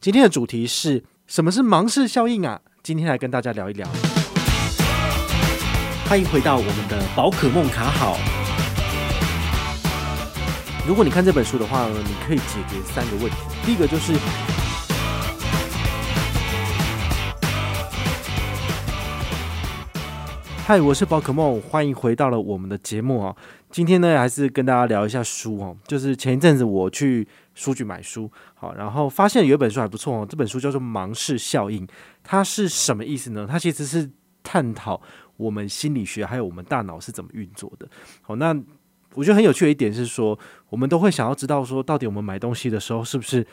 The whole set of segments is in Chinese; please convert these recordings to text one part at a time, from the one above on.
今天的主题是什么是盲视效应啊？今天来跟大家聊一聊。欢迎回到我们的宝可梦卡好。如果你看这本书的话呢，你可以解决三个问题。第一个就是，嗨，我是宝可梦，欢迎回到了我们的节目啊。今天呢，还是跟大家聊一下书哦。就是前一阵子我去书局买书，好，然后发现有一本书还不错哦。这本书叫做《盲视效应》，它是什么意思呢？它其实是探讨我们心理学还有我们大脑是怎么运作的。好，那我觉得很有趣的一点是说，我们都会想要知道说，到底我们买东西的时候是不是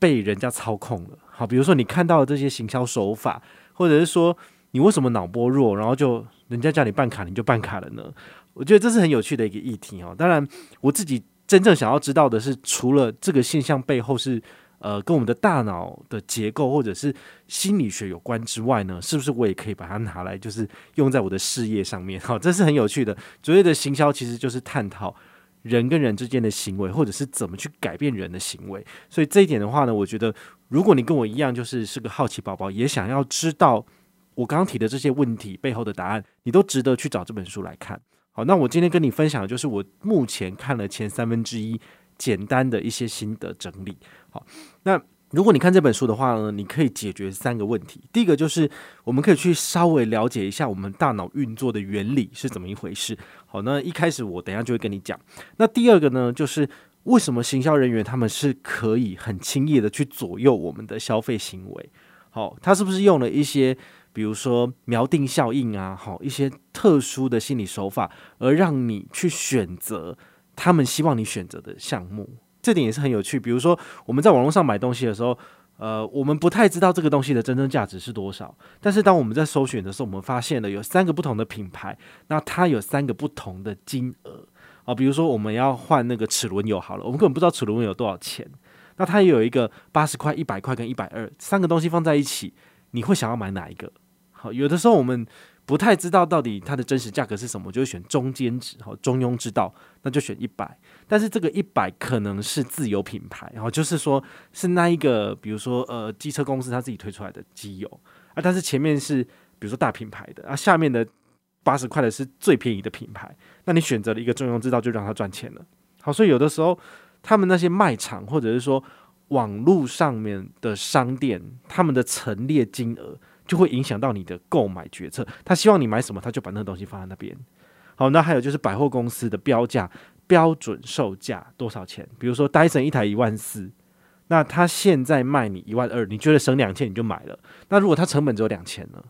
被人家操控了？好，比如说你看到的这些行销手法，或者是说你为什么脑波弱，然后就人家叫你办卡，你就办卡了呢？我觉得这是很有趣的一个议题哦。当然，我自己真正想要知道的是，除了这个现象背后是呃跟我们的大脑的结构或者是心理学有关之外呢，是不是我也可以把它拿来就是用在我的事业上面？好，这是很有趣的。所谓的行销其实就是探讨人跟人之间的行为，或者是怎么去改变人的行为。所以这一点的话呢，我觉得如果你跟我一样，就是是个好奇宝宝，也想要知道我刚刚提的这些问题背后的答案，你都值得去找这本书来看。好，那我今天跟你分享的就是我目前看了前三分之一简单的一些心得整理。好，那如果你看这本书的话呢，你可以解决三个问题。第一个就是我们可以去稍微了解一下我们大脑运作的原理是怎么一回事。好，那一开始我等一下就会跟你讲。那第二个呢，就是为什么行销人员他们是可以很轻易的去左右我们的消费行为？好，他是不是用了一些？比如说锚定效应啊，好，一些特殊的心理手法，而让你去选择他们希望你选择的项目，这点也是很有趣。比如说我们在网络上买东西的时候，呃，我们不太知道这个东西的真正价值是多少，但是当我们在搜寻的时候，我们发现了有三个不同的品牌，那它有三个不同的金额啊。比如说我们要换那个齿轮油好了，我们根本不知道齿轮油多少钱，那它也有一个八十块、一百块跟一百二三个东西放在一起，你会想要买哪一个？好有的时候我们不太知道到底它的真实价格是什么，就会选中间值，好，中庸之道，那就选一百。但是这个一百可能是自有品牌，然后就是说是那一个，比如说呃机车公司他自己推出来的机油啊，但是前面是比如说大品牌的啊，下面的八十块的是最便宜的品牌，那你选择了一个中庸之道，就让他赚钱了。好，所以有的时候他们那些卖场或者是说网络上面的商店，他们的陈列金额。就会影响到你的购买决策。他希望你买什么，他就把那个东西放在那边。好，那还有就是百货公司的标价标准售价多少钱？比如说戴森一台一万四，那他现在卖你一万二，你觉得省两千你就买了。那如果他成本只有两千呢？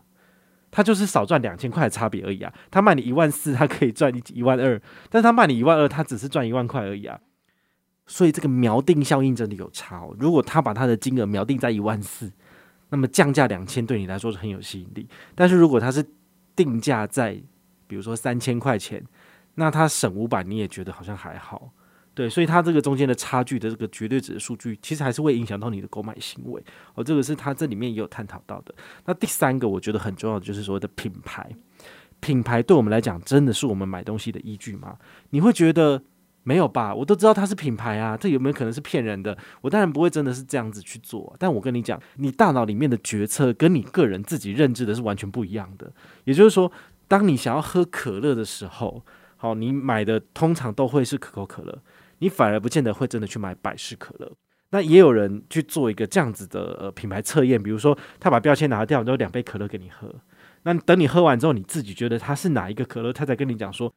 他就是少赚两千块的差别而已啊。他卖你一万四，他可以赚你一万二，但是他卖你一万二，他只是赚一万块而已啊。所以这个锚定效应真的有差哦。如果他把他的金额锚定在一万四。那么降价两千对你来说是很有吸引力，但是如果它是定价在比如说三千块钱，那它省五百你也觉得好像还好，对，所以它这个中间的差距的这个绝对值的数据，其实还是会影响到你的购买行为。哦，这个是它这里面也有探讨到的。那第三个我觉得很重要的就是所谓的品牌，品牌对我们来讲真的是我们买东西的依据吗？你会觉得？没有吧？我都知道它是品牌啊，这有没有可能是骗人的？我当然不会真的是这样子去做。但我跟你讲，你大脑里面的决策跟你个人自己认知的是完全不一样的。也就是说，当你想要喝可乐的时候，好，你买的通常都会是可口可乐，你反而不见得会真的去买百事可乐。那也有人去做一个这样子的呃品牌测验，比如说他把标签拿掉，然后两杯可乐给你喝。那等你喝完之后，你自己觉得它是哪一个可乐，他才跟你讲说。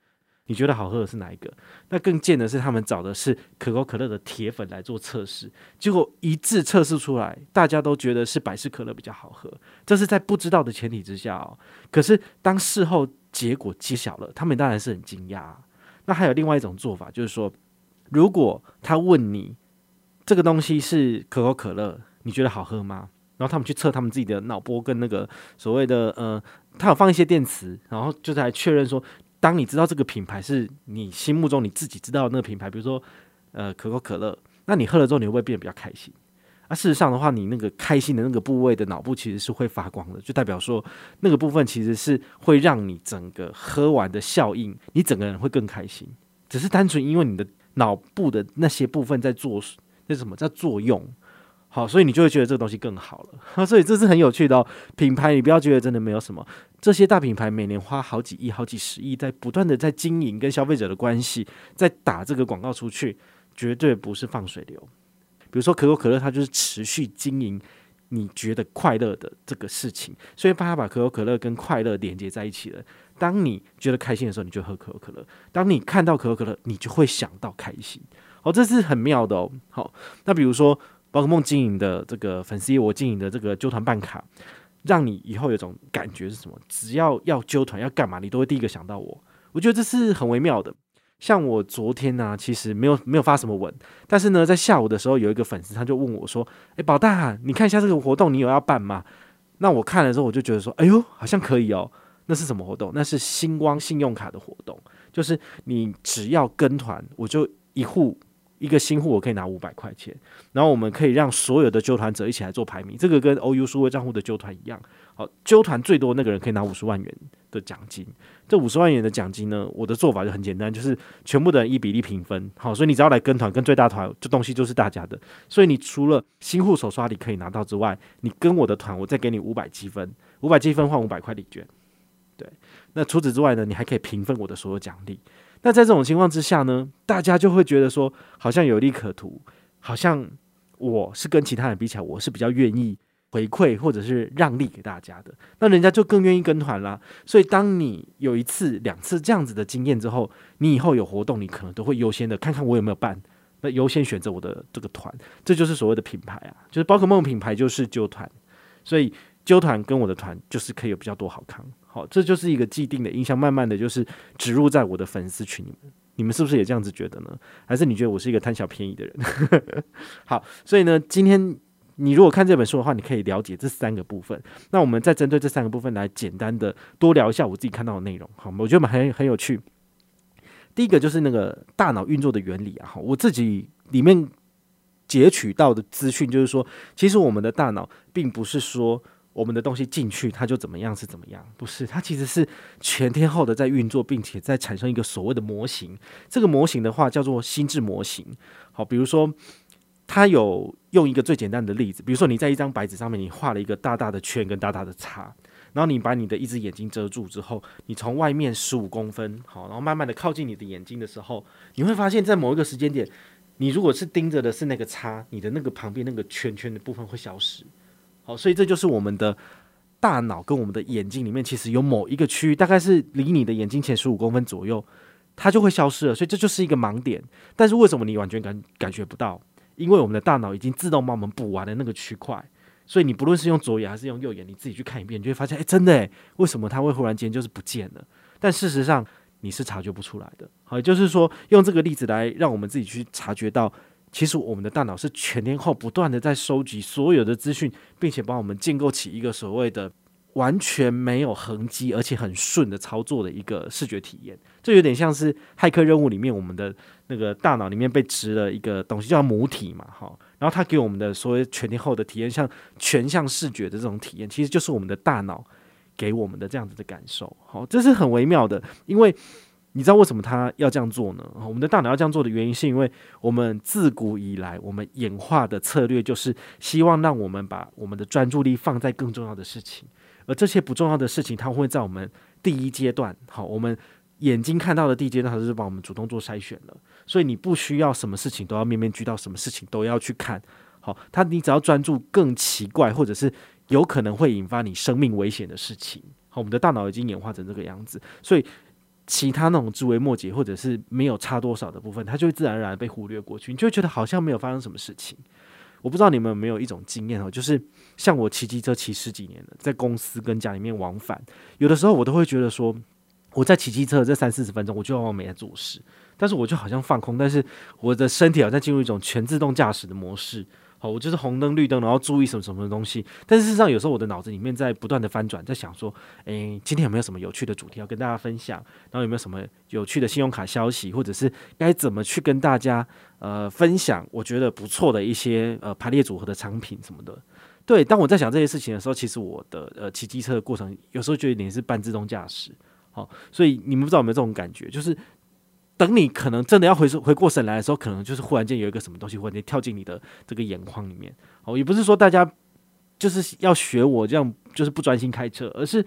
你觉得好喝的是哪一个？那更贱的是，他们找的是可口可乐的铁粉来做测试，结果一致测试出来，大家都觉得是百事可乐比较好喝。这是在不知道的前提之下哦。可是当事后结果揭晓了，他们当然是很惊讶。那还有另外一种做法，就是说，如果他问你这个东西是可口可乐，你觉得好喝吗？然后他们去测他们自己的脑波跟那个所谓的呃，他有放一些电池，然后就在确认说。当你知道这个品牌是你心目中你自己知道的那个品牌，比如说呃可口可乐，那你喝了之后你会不会变得比较开心？啊，事实上的话，你那个开心的那个部位的脑部其实是会发光的，就代表说那个部分其实是会让你整个喝完的效应，你整个人会更开心。只是单纯因为你的脑部的那些部分在做那什么在作用。好，所以你就会觉得这个东西更好了。所以这是很有趣的哦。品牌，你不要觉得真的没有什么。这些大品牌每年花好几亿、好几十亿，在不断的在经营跟消费者的关系，在打这个广告出去，绝对不是放水流。比如说可口可乐，它就是持续经营你觉得快乐的这个事情，所以把它把可口可乐跟快乐连接在一起了。当你觉得开心的时候，你就喝可口可乐；当你看到可口可乐，你就会想到开心。哦，这是很妙的哦。好，那比如说宝可梦经营的这个粉丝，我经营的这个揪团办卡。让你以后有种感觉是什么？只要要揪团要干嘛，你都会第一个想到我。我觉得这是很微妙的。像我昨天呢、其实没有没有发什么文，但是呢，在下午的时候，有一个粉丝他就问我说：“诶，宝大，你看一下这个活动，你有要办吗？”那我看了之后，我就觉得说：“哎呦，好像可以哦。”那是什么活动？那是星光信用卡的活动，就是你只要跟团，我就一户。一个新户我可以拿五百块钱，然后我们可以让所有的揪团者一起来做排名，这个跟 OU 数位账户的揪团一样。好，揪团最多那个人可以拿五十万元的奖金。这五十万元的奖金呢，我的做法就很简单，就是全部的人一比例平分。好，所以你只要来跟团，跟最大团，这东西就是大家的。所以你除了新户手刷礼可以拿到之外，你跟我的团，我再给你五百积分，五百积分换五百块礼券。对，那除此之外呢，你还可以平分我的所有奖励。那在这种情况之下呢，大家就会觉得说，好像有利可图，好像我是跟其他人比起来，我是比较愿意回馈或者是让利给大家的，那人家就更愿意跟团啦。所以，当你有一次、两次这样子的经验之后，你以后有活动，你可能都会优先的看看我有没有办，那优先选择我的这个团，这就是所谓的品牌啊，就是宝可梦品牌就是揪团，所以揪团跟我的团就是可以有比较多好康。这就是一个既定的印象，慢慢的就是植入在我的粉丝群里面。你们是不是也这样子觉得呢？还是你觉得我是一个贪小便宜的人？好，所以呢，今天你如果看这本书的话，你可以了解这三个部分。那我们再针对这三个部分来简单的多聊一下我自己看到的内容。好，我觉得很很有趣。第一个就是那个大脑运作的原理啊，我自己里面截取到的资讯就是说，其实我们的大脑并不是说。我们的东西进去，它就怎么样是怎么样？不是，它其实是全天候的在运作，并且在产生一个所谓的模型。这个模型的话叫做心智模型。好，比如说，它有用一个最简单的例子，比如说你在一张白纸上面，你画了一个大大的圈跟大大的叉，然后你把你的一只眼睛遮住之后，你从外面十五公分，好，然后慢慢的靠近你的眼睛的时候，你会发现在某一个时间点，你如果是盯着的是那个叉，你的那个旁边那个圈圈的部分会消失。好，所以这就是我们的大脑跟我们的眼睛里面，其实有某一个区域，大概是离你的眼睛前十五公分左右，它就会消失了。所以这就是一个盲点。但是为什么你完全感感觉不到？因为我们的大脑已经自动帮我们补完了那个区块。所以你不论是用左眼还是用右眼，你自己去看一遍，你就会发现，哎，真的诶，为什么它会忽然间就是不见了？但事实上你是察觉不出来的。好，也就是说，用这个例子来让我们自己去察觉到。其实我们的大脑是全天候不断的在收集所有的资讯，并且帮我们建构起一个所谓的完全没有痕迹而且很顺的操作的一个视觉体验。这有点像是骇客任务里面我们的那个大脑里面被植了一个东西叫母体嘛，哈。然后它给我们的所谓全天候的体验，像全向视觉的这种体验，其实就是我们的大脑给我们的这样子的感受。好，这是很微妙的，因为。你知道为什么他要这样做呢？我们的大脑要这样做的原因，是因为我们自古以来，我们演化的策略就是希望让我们把我们的专注力放在更重要的事情，而这些不重要的事情，它会在我们第一阶段，好，我们眼睛看到的第一阶段，它就是帮我们主动做筛选了。所以你不需要什么事情都要面面俱到，什么事情都要去看，好，他你只要专注更奇怪或者是有可能会引发你生命危险的事情，好，我们的大脑已经演化成这个样子，所以。其他那种枝微末节或者是没有差多少的部分，它就会自然而然被忽略过去，你就会觉得好像没有发生什么事情。我不知道你们有没有一种经验哦，就是像我骑机车骑十几年了，在公司跟家里面往返，有的时候我都会觉得说，我在骑机车这三四十分钟，我就往没在做事，但是我就好像放空，但是我的身体好像进入一种全自动驾驶的模式。好，我就是红灯绿灯，然后注意什么什么东西。但事实上，有时候我的脑子里面在不断的翻转，在想说，诶，今天有没有什么有趣的主题要跟大家分享？然后有没有什么有趣的信用卡消息，或者是该怎么去跟大家呃分享？我觉得不错的一些呃排列组合的产品什么的。对，当我在想这些事情的时候，其实我的呃骑机车的过程，有时候就有点是半自动驾驶。好，所以你们不知道有没有这种感觉，就是。等你可能真的要回回过神来的时候，可能就是忽然间有一个什么东西忽然间跳进你的这个眼眶里面。哦，也不是说大家就是要学我这样，就是不专心开车，而是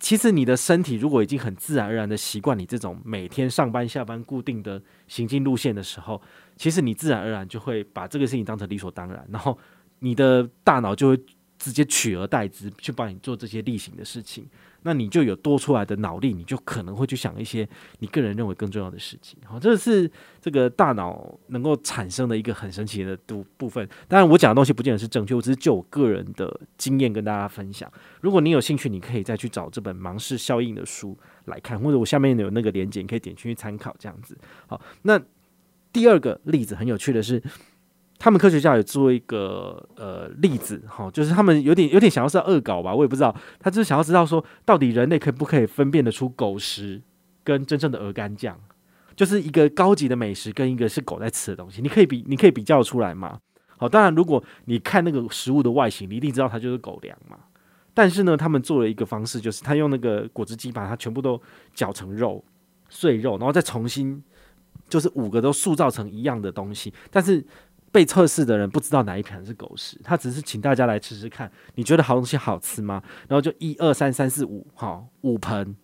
其实你的身体如果已经很自然而然的习惯你这种每天上班下班固定的行进路线的时候，其实你自然而然就会把这个事情当成理所当然，然后你的大脑就会直接取而代之去帮你做这些例行的事情。那你就有多出来的脑力，你就可能会去想一些你个人认为更重要的事情。好，这是这个大脑能够产生的一个很神奇的部部分。当然，我讲的东西不见得是正确，我只是就我个人的经验跟大家分享。如果你有兴趣，你可以再去找这本《盲视效应》的书来看，或者我下面有那个连接，你可以点进去参考。这样子。好，那第二个例子很有趣的是。他们科学家有做一个呃例子，哈，就是他们有点有点想要是恶搞吧，我也不知道，他就是想要知道说，到底人类可不可以分辨得出狗食跟真正的鹅肝酱，就是一个高级的美食跟一个是狗在吃的东西，你可以比 你可以比较出来吗？好，当然如果你看那个食物的外形，你一定知道它就是狗粮嘛。但是呢，他们做了一个方式，就是他用那个果汁机把它全部都搅成肉碎肉，然后再重新就是五个都塑造成一样的东西，但是。被测试的人不知道哪一盘是狗食，他只是请大家来吃吃看，你觉得好东西好吃吗？然后就一二三三四五，好，五盆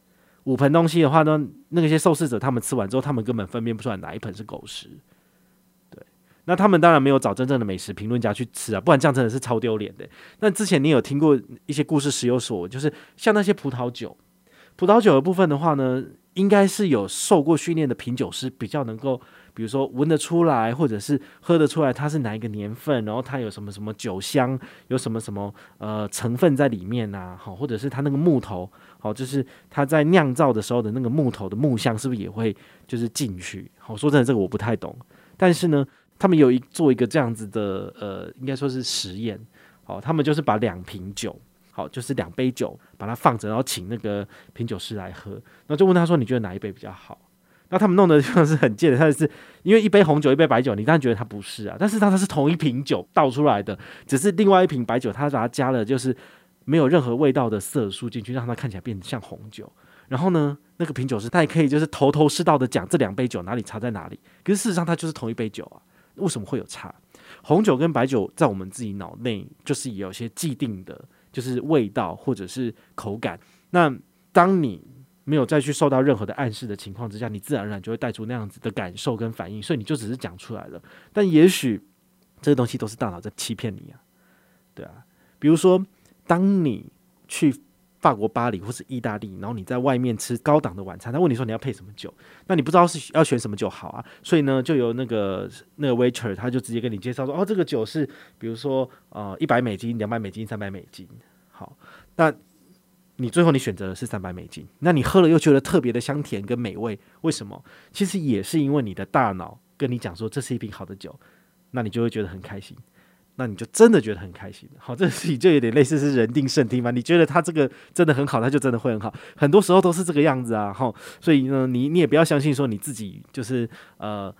五盆东西的话呢，那些受试者他们吃完之后，他们根本分辨不出来哪一盆是狗食。对，那他们当然没有找真正的美食评论家去吃啊，不然这样真的是超丢脸的。那之前你有听过一些故事，时有所闻，就是像那些葡萄酒，葡萄酒的部分的话呢，应该是有受过训练的品酒师比较能够。比如说闻得出来，或者是喝得出来，它是哪一个年份，然后它有什么什么酒香，有什么什么呃成分在里面呐？好，或者是它那个木头，好，就是它在酿造的时候的那个木头的木香，是不是也会就是进去？好，说真的，这个我不太懂，但是呢，他们有一做一个这样子的呃，应该说是实验，好，他们就是把两瓶酒，好，就是两杯酒，把它放着，然后请那个品酒师来喝，然后就问他说，你觉得哪一杯比较好？那他们弄的就是很贱的，他是因为一杯红酒一杯白酒，你当然觉得它不是啊，但是它它是同一瓶酒倒出来的，只是另外一瓶白酒，它把它加了就是没有任何味道的色素进去，让它看起来变得像红酒。然后呢，那个品酒师他也可以就是头头是道的讲这两杯酒哪里差在哪里，可是事实上它就是同一杯酒啊，为什么会有差？红酒跟白酒在我们自己脑内就是有些既定的，就是味道或者是口感。那当你没有再去受到任何的暗示的情况之下，你自然而然就会带出那样子的感受跟反应，所以你就只是讲出来了。但也许这个东西都是大脑在欺骗你啊，对啊。比如说，当你去法国巴黎或是意大利，然后你在外面吃高档的晚餐，他问你说你要配什么酒，那你不知道是要选什么酒好啊，所以呢，就由那个那个 waiter 他就直接跟你介绍说，哦，这个酒是比如说呃一百美金、两百美金、三百美金，好，那。你最后你选择的是三百美金，那你喝了又觉得特别的香甜跟美味，为什么？其实也是因为你的大脑跟你讲说这是一瓶好的酒，那你就会觉得很开心，那你就真的觉得很开心。好，这个事情就有点类似是人定胜天嘛。你觉得他这个真的很好，他就真的会很好。很多时候都是这个样子啊。哈，所以呢，你你也不要相信说你自己就是呃。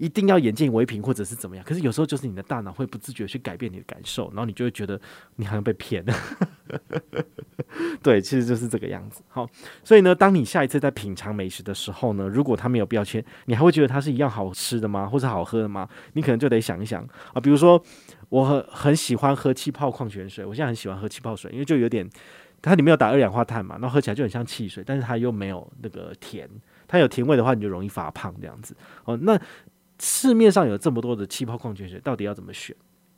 一定要眼见为凭，或者是怎么样？可是有时候就是你的大脑会不自觉去改变你的感受，然后你就会觉得你好像被骗了。对，其实就是这个样子。好，所以呢，当你下一次在品尝美食的时候呢，如果它没有标签，你还会觉得它是一样好吃的吗？或者好喝的吗？你可能就得想一想啊。比如说，我很很喜欢喝气泡矿泉水，我现在很喜欢喝气泡水，因为就有点它里面有打二氧化碳嘛，然后喝起来就很像汽水，但是它又没有那个甜，它有甜味的话，你就容易发胖这样子。哦，那。市面上有这么多的气泡矿泉水，到底要怎么选？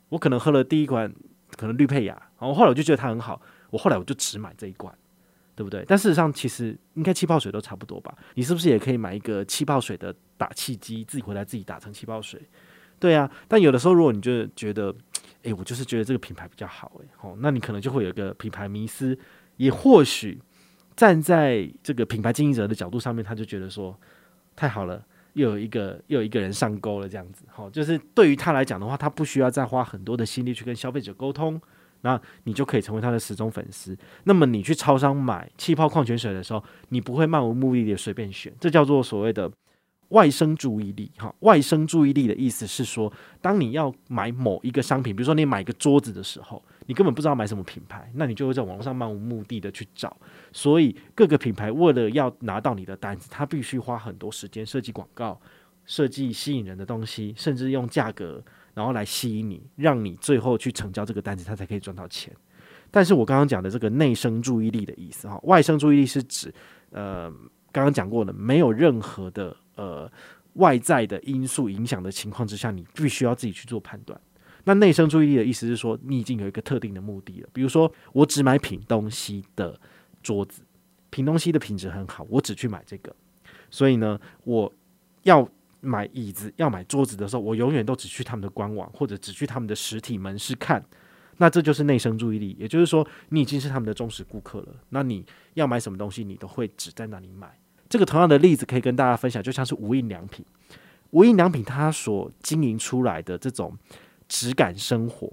我可能喝了第一罐，可能绿佩雅，然后后来我就觉得它很好，我后来我就只买这一罐，对不对？但事实上，其实应该气泡水都差不多吧？你是不是也可以买一个气泡水的打气机，自己回来自己打成气泡水？对啊。但有的时候，如果你就觉得，诶，我就是觉得这个品牌比较好，诶，哦，那你可能就会有一个品牌迷思，也或许站在这个品牌经营者的角度上面，他就觉得说，太好了。又有一个又有一个人上钩了，这样子，好，就是对于他来讲的话，他不需要再花很多的心力去跟消费者沟通，那你就可以成为他的死忠粉丝。那么你去超商买气泡矿泉水的时候，你不会漫无目的的随便选，这叫做所谓的外生注意力，哈，外生注意力的意思是说，当你要买某一个商品，比如说你买一个桌子的时候，你根本不知道买什么品牌，那你就会在网络上漫无目的的去找。所以各个品牌为了要拿到你的单子，他必须花很多时间设计广告，设计吸引人的东西，甚至用价格然后来吸引你，让你最后去成交这个单子，他才可以赚到钱。但是我刚刚讲的这个内生注意力的意思，哈，外生注意力是指，呃，刚刚讲过的，没有任何的。呃，外在的因素影响的情况之下，你必须要自己去做判断。那内生注意力的意思是说，你已经有一个特定的目的了。比如说，我只买品东西的桌子，品东西的品质很好，我只去买这个。所以呢，我要买椅子、要买桌子的时候，我永远都只去他们的官网或者只去他们的实体门市看。那这就是内生注意力，也就是说，你已经是他们的忠实顾客了。那你要买什么东西，你都会只在那里买。这个同样的例子可以跟大家分享，就像是无印良品，无印良品它所经营出来的这种质感生活，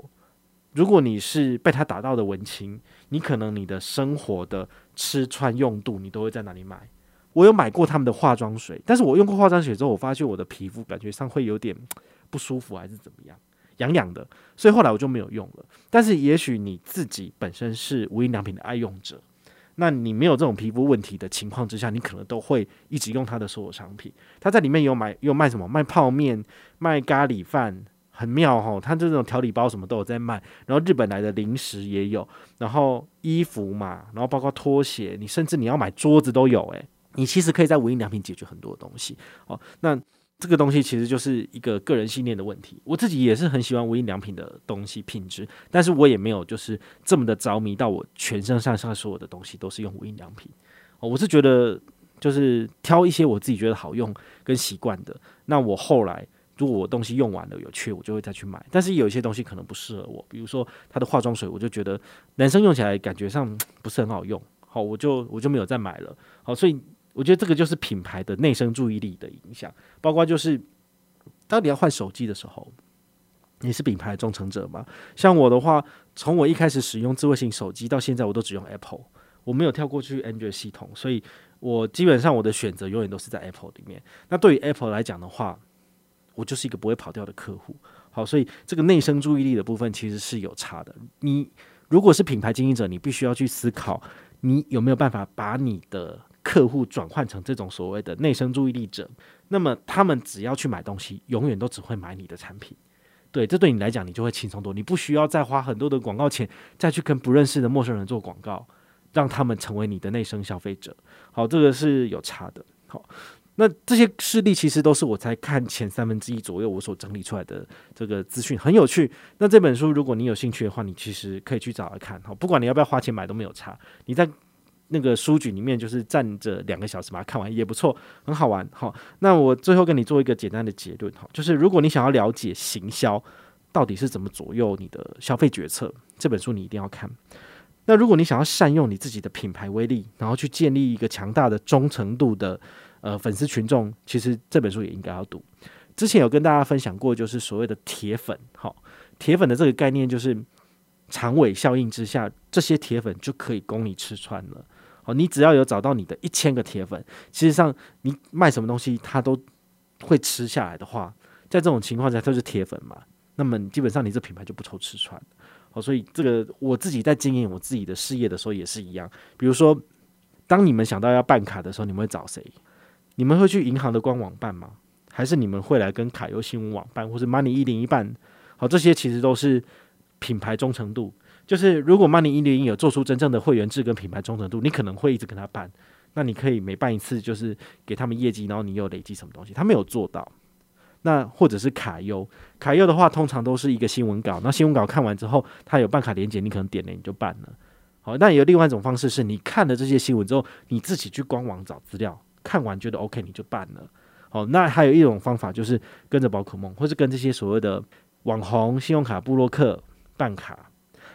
如果你是被它打到的文青，你可能你的生活的吃穿用度，你都会在哪里买？我有买过他们的化妆水，但是我用过化妆水之后，我发现我的皮肤感觉上会有点不舒服，还是怎么样，痒痒的，所以后来我就没有用了。但是也许你自己本身是无印良品的爱用者。那你没有这种皮肤问题的情况之下，你可能都会一直用它的所有商品。它在里面有买有卖什么？卖泡面、卖咖喱饭，很妙哦。它这种调理包什么都有在卖。然后日本来的零食也有，然后衣服嘛，然后包括拖鞋，你甚至你要买桌子都有。诶，你其实可以在无印良品解决很多东西哦。那。这个东西其实就是一个个人信念的问题。我自己也是很喜欢无印良品的东西品质，但是我也没有就是这么的着迷到我全身上下所有的东西都是用无印良品。哦，我是觉得就是挑一些我自己觉得好用跟习惯的。那我后来如果我东西用完了有缺，我就会再去买。但是有一些东西可能不适合我，比如说它的化妆水，我就觉得男生用起来感觉上不是很好用。好，我就我就没有再买了。好，所以。我觉得这个就是品牌的内生注意力的影响，包括就是当你要换手机的时候，你是品牌的忠诚者吗？像我的话，从我一开始使用智慧型手机到现在，我都只用 Apple，我没有跳过去 Android 系统，所以我基本上我的选择永远都是在 Apple 里面。那对于 Apple 来讲的话，我就是一个不会跑掉的客户。好，所以这个内生注意力的部分其实是有差的。你如果是品牌经营者，你必须要去思考，你有没有办法把你的客户转换成这种所谓的内生注意力者，那么他们只要去买东西，永远都只会买你的产品。对，这对你来讲，你就会轻松多，你不需要再花很多的广告钱，再去跟不认识的陌生人做广告，让他们成为你的内生消费者。好，这个是有差的。好，那这些事例其实都是我在看前三分之一左右，我所整理出来的这个资讯很有趣。那这本书如果你有兴趣的话，你其实可以去找来看。好，不管你要不要花钱买都没有差。你在。那个书局里面就是站着两个小时把它看完也不错，很好玩。好，那我最后跟你做一个简单的结论哈，就是如果你想要了解行销到底是怎么左右你的消费决策，这本书你一定要看。那如果你想要善用你自己的品牌威力，然后去建立一个强大的忠诚度的呃粉丝群众，其实这本书也应该要读。之前有跟大家分享过，就是所谓的铁粉，好，铁粉的这个概念就是长尾效应之下，这些铁粉就可以供你吃穿了。你只要有找到你的一千个铁粉，其实上你卖什么东西他都会吃下来的话，在这种情况下都是铁粉嘛，那么基本上你这品牌就不愁吃穿。好，所以这个我自己在经营我自己的事业的时候也是一样。比如说，当你们想到要办卡的时候，你们会找谁？你们会去银行的官网办吗？还是你们会来跟卡游新闻网办，或是 Money 一零一办？好，这些其实都是品牌忠诚度。就是如果曼尼一零一有做出真正的会员制跟品牌忠诚度，你可能会一直跟他办。那你可以每办一次，就是给他们业绩，然后你又累积什么东西。他没有做到。那或者是卡优，卡优的话，通常都是一个新闻稿。那新闻稿看完之后，他有办卡连接，你可能点了你就办了。好，那有另外一种方式是，你看了这些新闻之后，你自己去官网找资料，看完觉得 OK 你就办了。好，那还有一种方法就是跟着宝可梦，或是跟这些所谓的网红、信用卡布洛克办卡。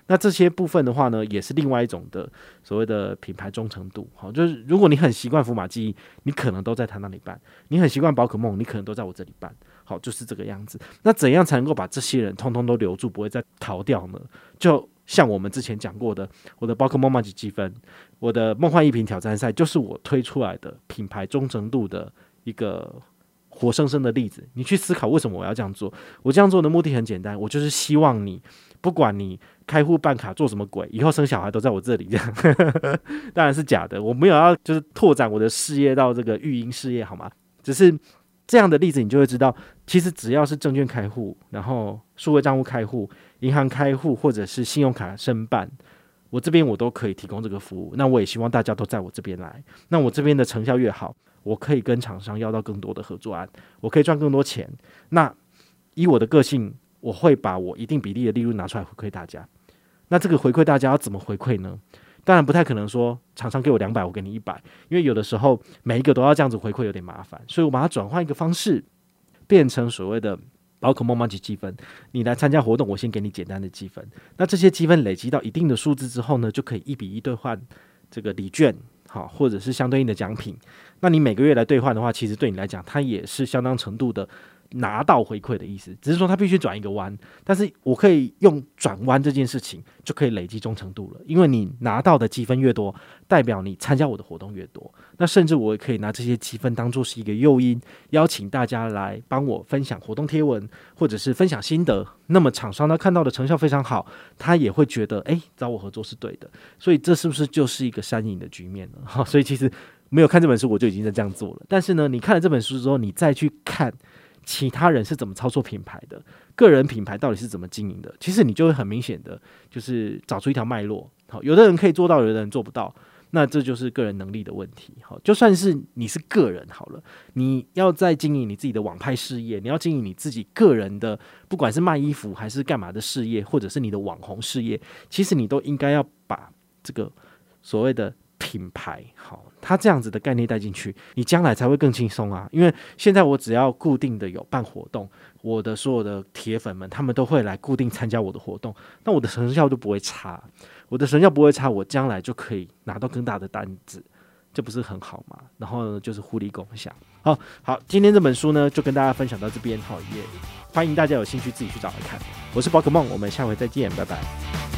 那这些部分的话呢，也是另外一种的所谓的品牌忠诚度。好，就是如果你很习惯福马记忆，你可能都在他那里办；你很习惯宝可梦，你可能都在我这里办。好，就是这个样子。那怎样才能够把这些人通通都留住，不会再逃掉呢？就像我们之前讲过的，我的宝可梦麻吉积分，我的梦幻一品挑战赛，就是我推出来的品牌忠诚度的一个活生生的例子，你去思考为什么我要这样做。我这样做的目的很简单，我就是希望你，不管你开户办卡做什么鬼，以后生小孩都在我这里。这样 当然是假的，我没有要就是拓展我的事业到这个育婴事业，好吗？只是这样的例子，你就会知道，其实只要是证券开户，然后数位账户开户、银行开户，或者是信用卡申办，我这边我都可以提供这个服务。那我也希望大家都在我这边来，那我这边的成效越好。我可以跟厂商要到更多的合作案，我可以赚更多钱。那以我的个性，我会把我一定比例的利润拿出来回馈大家。那这个回馈大家要怎么回馈呢？当然不太可能说厂商给我两百，我给你一百，因为有的时候每一个都要这样子回馈有点麻烦，所以我把它转换一个方式，变成所谓的宝可梦麻吉积分。你来参加活动，我先给你简单的积分。那这些积分累积到一定的数字之后呢，就可以一比一兑换这个礼券。好，或者是相对应的奖品，那你每个月来兑换的话，其实对你来讲，它也是相当程度的。拿到回馈的意思，只是说他必须转一个弯，但是我可以用转弯这件事情就可以累积忠诚度了，因为你拿到的积分越多，代表你参加我的活动越多，那甚至我也可以拿这些积分当做是一个诱因，邀请大家来帮我分享活动贴文，或者是分享心得。那么厂商呢，看到的成效非常好，他也会觉得诶，找我合作是对的，所以这是不是就是一个三赢的局面呢？哈，所以其实没有看这本书，我就已经在这样做了。但是呢，你看了这本书之后，你再去看。其他人是怎么操作品牌的？个人品牌到底是怎么经营的？其实你就会很明显的，就是找出一条脉络。好，有的人可以做到，有的人做不到，那这就是个人能力的问题。好，就算是你是个人好了，你要在经营你自己的网拍事业，你要经营你自己个人的，不管是卖衣服还是干嘛的事业，或者是你的网红事业，其实你都应该要把这个所谓的。品牌好，他这样子的概念带进去，你将来才会更轻松啊！因为现在我只要固定的有办活动，我的所有的铁粉们，他们都会来固定参加我的活动，那我的成效就不会差，我的成效不会差，我将来就可以拿到更大的单子，这不是很好吗？然后呢，就是互利共享。好好，今天这本书呢，就跟大家分享到这边，好，也欢迎大家有兴趣自己去找来看。我是宝可梦，我们下回再见，拜拜。